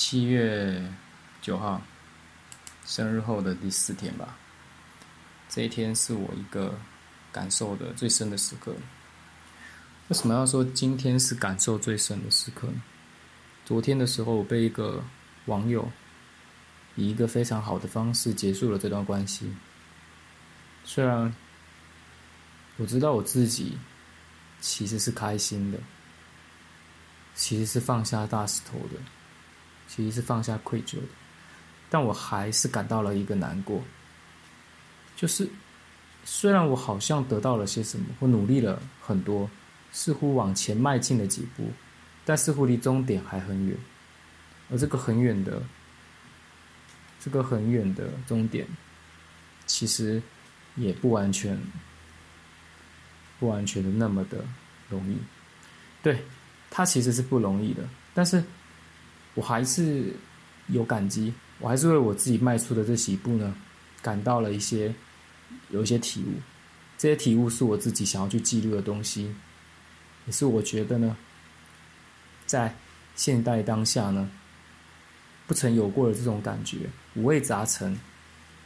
七月九号，生日后的第四天吧。这一天是我一个感受的最深的时刻。为什么要说今天是感受最深的时刻呢？昨天的时候，我被一个网友以一个非常好的方式结束了这段关系。虽然我知道我自己其实是开心的，其实是放下大石头的。其实是放下愧疚的，但我还是感到了一个难过。就是虽然我好像得到了些什么，我努力了很多，似乎往前迈进了几步，但似乎离终点还很远。而这个很远的，这个很远的终点，其实也不完全，不完全的那么的容易。对，它其实是不容易的，但是。我还是有感激，我还是为我自己迈出的这几步呢，感到了一些有一些体悟。这些体悟是我自己想要去记录的东西，也是我觉得呢，在现代当下呢，不曾有过的这种感觉，五味杂陈。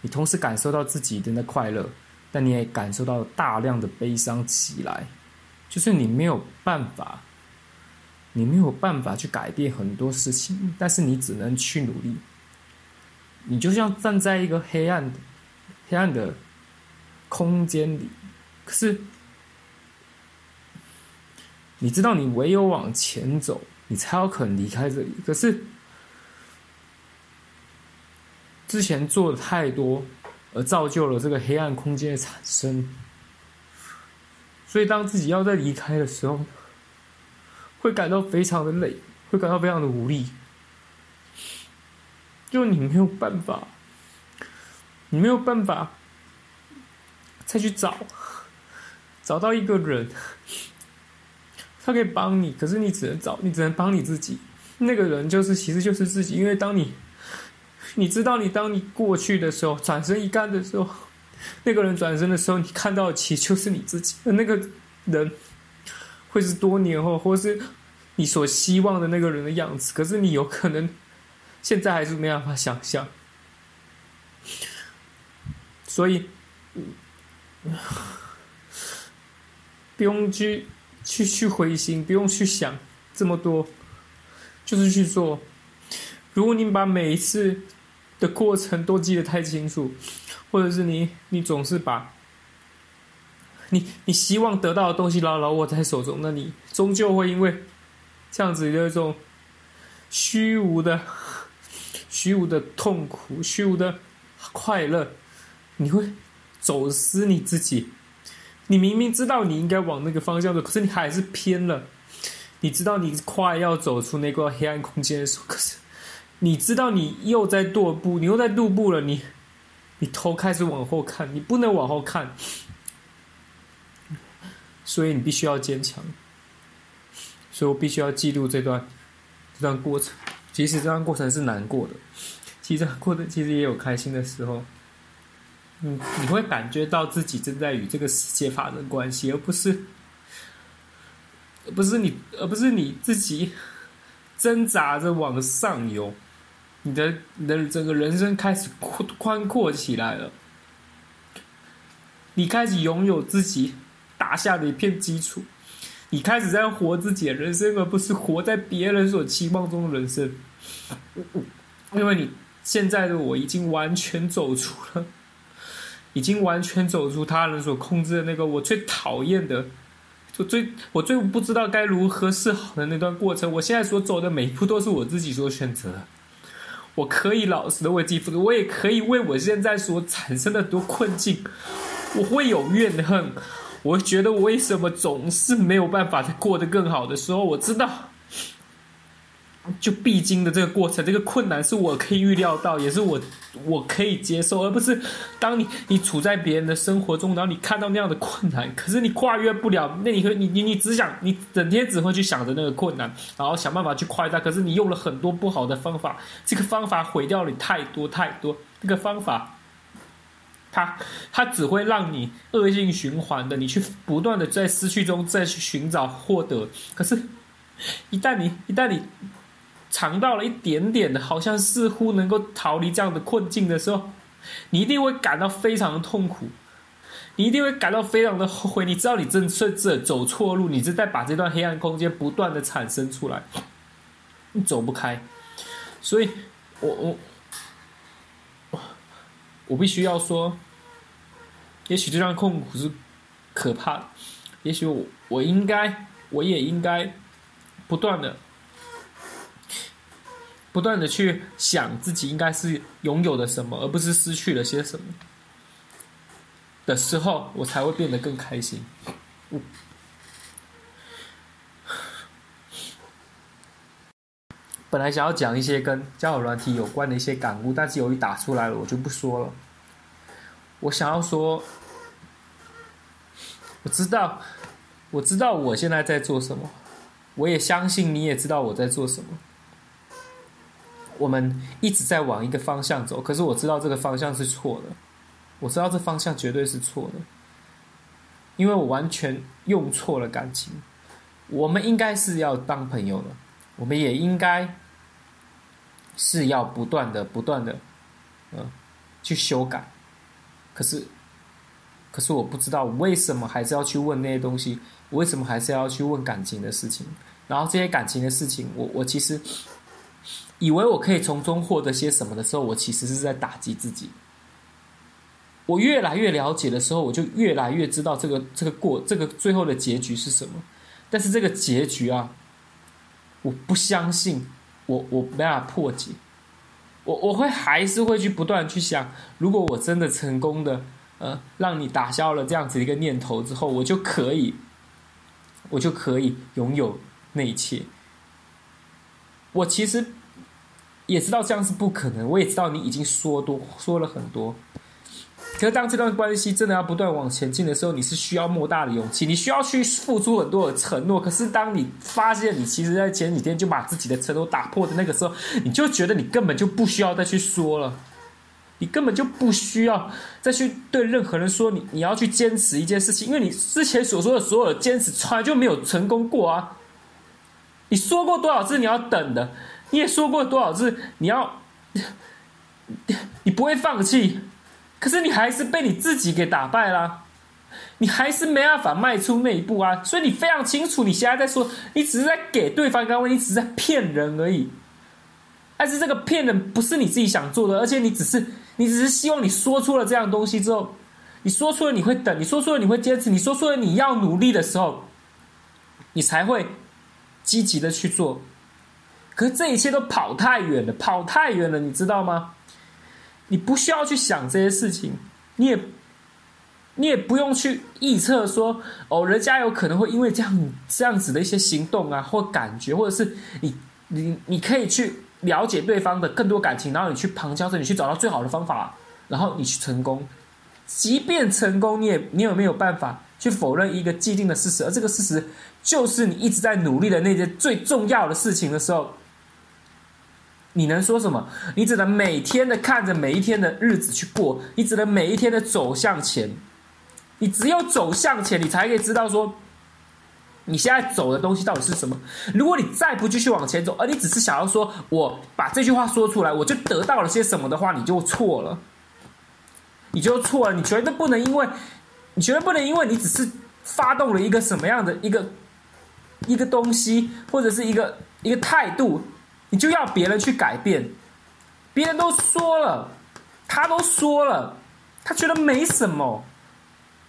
你同时感受到自己的快乐，但你也感受到大量的悲伤起来，就是你没有办法。你没有办法去改变很多事情，但是你只能去努力。你就像站在一个黑暗、黑暗的空间里，可是你知道，你唯有往前走，你才有可能离开这里。可是之前做的太多，而造就了这个黑暗空间的产生。所以，当自己要在离开的时候，会感到非常的累，会感到非常的无力，就你没有办法，你没有办法再去找，找到一个人，他可以帮你，可是你只能找，你只能帮你自己。那个人就是，其实就是自己，因为当你，你知道，你当你过去的时候，转身一看的时候，那个人转身的时候，你看到的其实就是你自己那个人。会是多年后，或是你所希望的那个人的样子，可是你有可能现在还是没办法想象，所以不用去去去灰心，不用去想这么多，就是去做。如果你把每一次的过程都记得太清楚，或者是你你总是把。你你希望得到的东西牢牢握在手中，那你终究会因为这样子的一种虚无的、虚无的痛苦、虚无的快乐，你会走失你自己。你明明知道你应该往那个方向走，可是你还是偏了。你知道你快要走出那个黑暗空间的时候，可是你知道你又在踱步，你又在踱步了。你你头开始往后看，你不能往后看。所以你必须要坚强，所以我必须要记录这段这段过程。其实这段过程是难过的，其实过的其实也有开心的时候。嗯，你会感觉到自己正在与这个世界发生关系，而不是而不是你，而不是你自己挣扎着往上游。你的你的整个人生开始宽宽阔起来了，你开始拥有自己。打下的一片基础，你开始在活自己的人生，而不是活在别人所期望中的人生。因为你现在的我已经完全走出了，已经完全走出他人所控制的那个我最讨厌的，就最我最不知道该如何是好的那段过程。我现在所走的每一步都是我自己所选择。我可以老实的为自己负责，我也可以为我现在所产生的多困境，我会有怨恨。我觉得我为什么总是没有办法在过得更好的时候？我知道，就必经的这个过程，这个困难是我可以预料到，也是我我可以接受，而不是当你你处在别人的生活中，然后你看到那样的困难，可是你跨越不了，那你会你你你只想你整天只会去想着那个困难，然后想办法去快大，可是你用了很多不好的方法，这个方法毁掉了你太多太多，这个方法。它它只会让你恶性循环的，你去不断的在失去中再去寻找获得。可是，一旦你一旦你尝到了一点点的，好像似乎能够逃离这样的困境的时候，你一定会感到非常的痛苦，你一定会感到非常的后悔。你知道你正是这走错路，你是在把这段黑暗空间不断的产生出来，你走不开。所以，我我我必须要说，也许这段痛苦是可怕的，也许我我应该，我也应该。不断的、不断的去想自己应该是拥有的什么，而不是失去了些什么的时候，我才会变得更开心。本来想要讲一些跟交友软体有关的一些感悟，但是由于打出来了，我就不说了。我想要说，我知道，我知道我现在在做什么。我也相信你也知道我在做什么。我们一直在往一个方向走，可是我知道这个方向是错的。我知道这方向绝对是错的，因为我完全用错了感情。我们应该是要当朋友的，我们也应该是要不断的、不断的，嗯，去修改。可是，可是我不知道为什么还是要去问那些东西。为什么还是要去问感情的事情？然后这些感情的事情，我我其实以为我可以从中获得些什么的时候，我其实是在打击自己。我越来越了解的时候，我就越来越知道这个这个过这个最后的结局是什么。但是这个结局啊，我不相信，我我没办法破解。我我会还是会去不断去想，如果我真的成功的呃让你打消了这样子一个念头之后，我就可以。我就可以拥有那一切。我其实也知道这样是不可能，我也知道你已经说多说了很多。可是当这段关系真的要不断往前进的时候，你是需要莫大的勇气，你需要去付出很多的承诺。可是当你发现你其实在前几天就把自己的承诺打破的那个时候，你就觉得你根本就不需要再去说了。你根本就不需要再去对任何人说你你要去坚持一件事情，因为你之前所说的所有的坚持从来就没有成功过啊！你说过多少次你要等的，你也说过多少次你要，你不会放弃，可是你还是被你自己给打败了，你还是没办法迈出那一步啊！所以你非常清楚，你现在在说，你只是在给对方安慰，你只是在骗人而已。但是这个骗人不是你自己想做的，而且你只是。你只是希望你说出了这样东西之后，你说出了你会等，你说出了你会坚持，你说出了你要努力的时候，你才会积极的去做。可是这一切都跑太远了，跑太远了，你知道吗？你不需要去想这些事情，你也你也不用去臆测说哦，人家有可能会因为这样这样子的一些行动啊，或感觉，或者是你你你可以去。了解对方的更多感情，然后你去旁敲侧你去找到最好的方法，然后你去成功。即便成功，你也你有没有办法去否认一个既定的事实？而这个事实就是你一直在努力的那件最重要的事情的时候，你能说什么？你只能每天的看着每一天的日子去过，你只能每一天的走向前。你只有走向前，你才可以知道说。你现在走的东西到底是什么？如果你再不继续往前走，而你只是想要说我把这句话说出来，我就得到了些什么的话，你就错了，你就错了。你绝对不能因为，你绝对不能因为你只是发动了一个什么样的一个一个东西，或者是一个一个态度，你就要别人去改变。别人都说了，他都说了，他觉得没什么。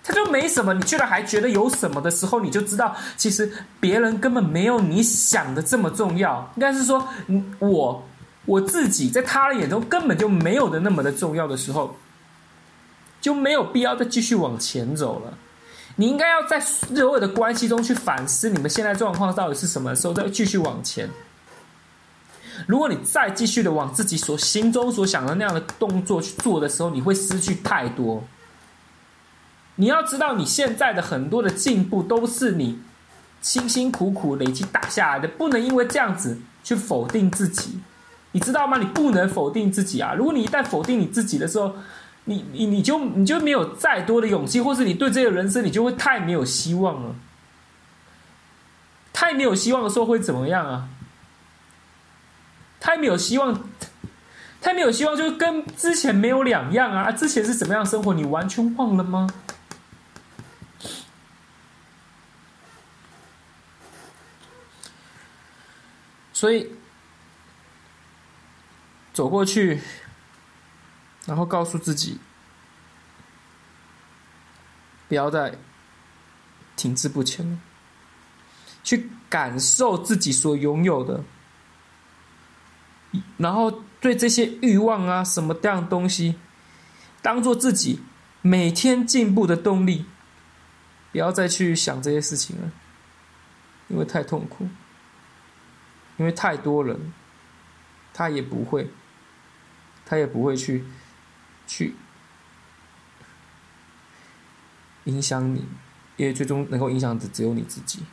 他就没什么，你居然还觉得有什么的时候，你就知道，其实别人根本没有你想的这么重要。应该是说，我我自己在他的眼中根本就没有的那么的重要的时候，就没有必要再继续往前走了。你应该要在所有的关系中去反思你们现在状况到底是什么时候，再继续往前。如果你再继续的往自己所心中所想的那样的动作去做的时候，你会失去太多。你要知道，你现在的很多的进步都是你辛辛苦苦累积打下来的，不能因为这样子去否定自己，你知道吗？你不能否定自己啊！如果你一旦否定你自己的时候，你你你就你就没有再多的勇气，或是你对这个人生你就会太没有希望了。太没有希望的时候会怎么样啊？太没有希望，太没有希望，就跟之前没有两样啊！之前是怎么样生活，你完全忘了吗？所以走过去，然后告诉自己，不要再停滞不前了，去感受自己所拥有的。然后对这些欲望啊，什么这样东西，当做自己每天进步的动力，不要再去想这些事情了，因为太痛苦，因为太多人，他也不会，他也不会去去影响你，因为最终能够影响的只有你自己。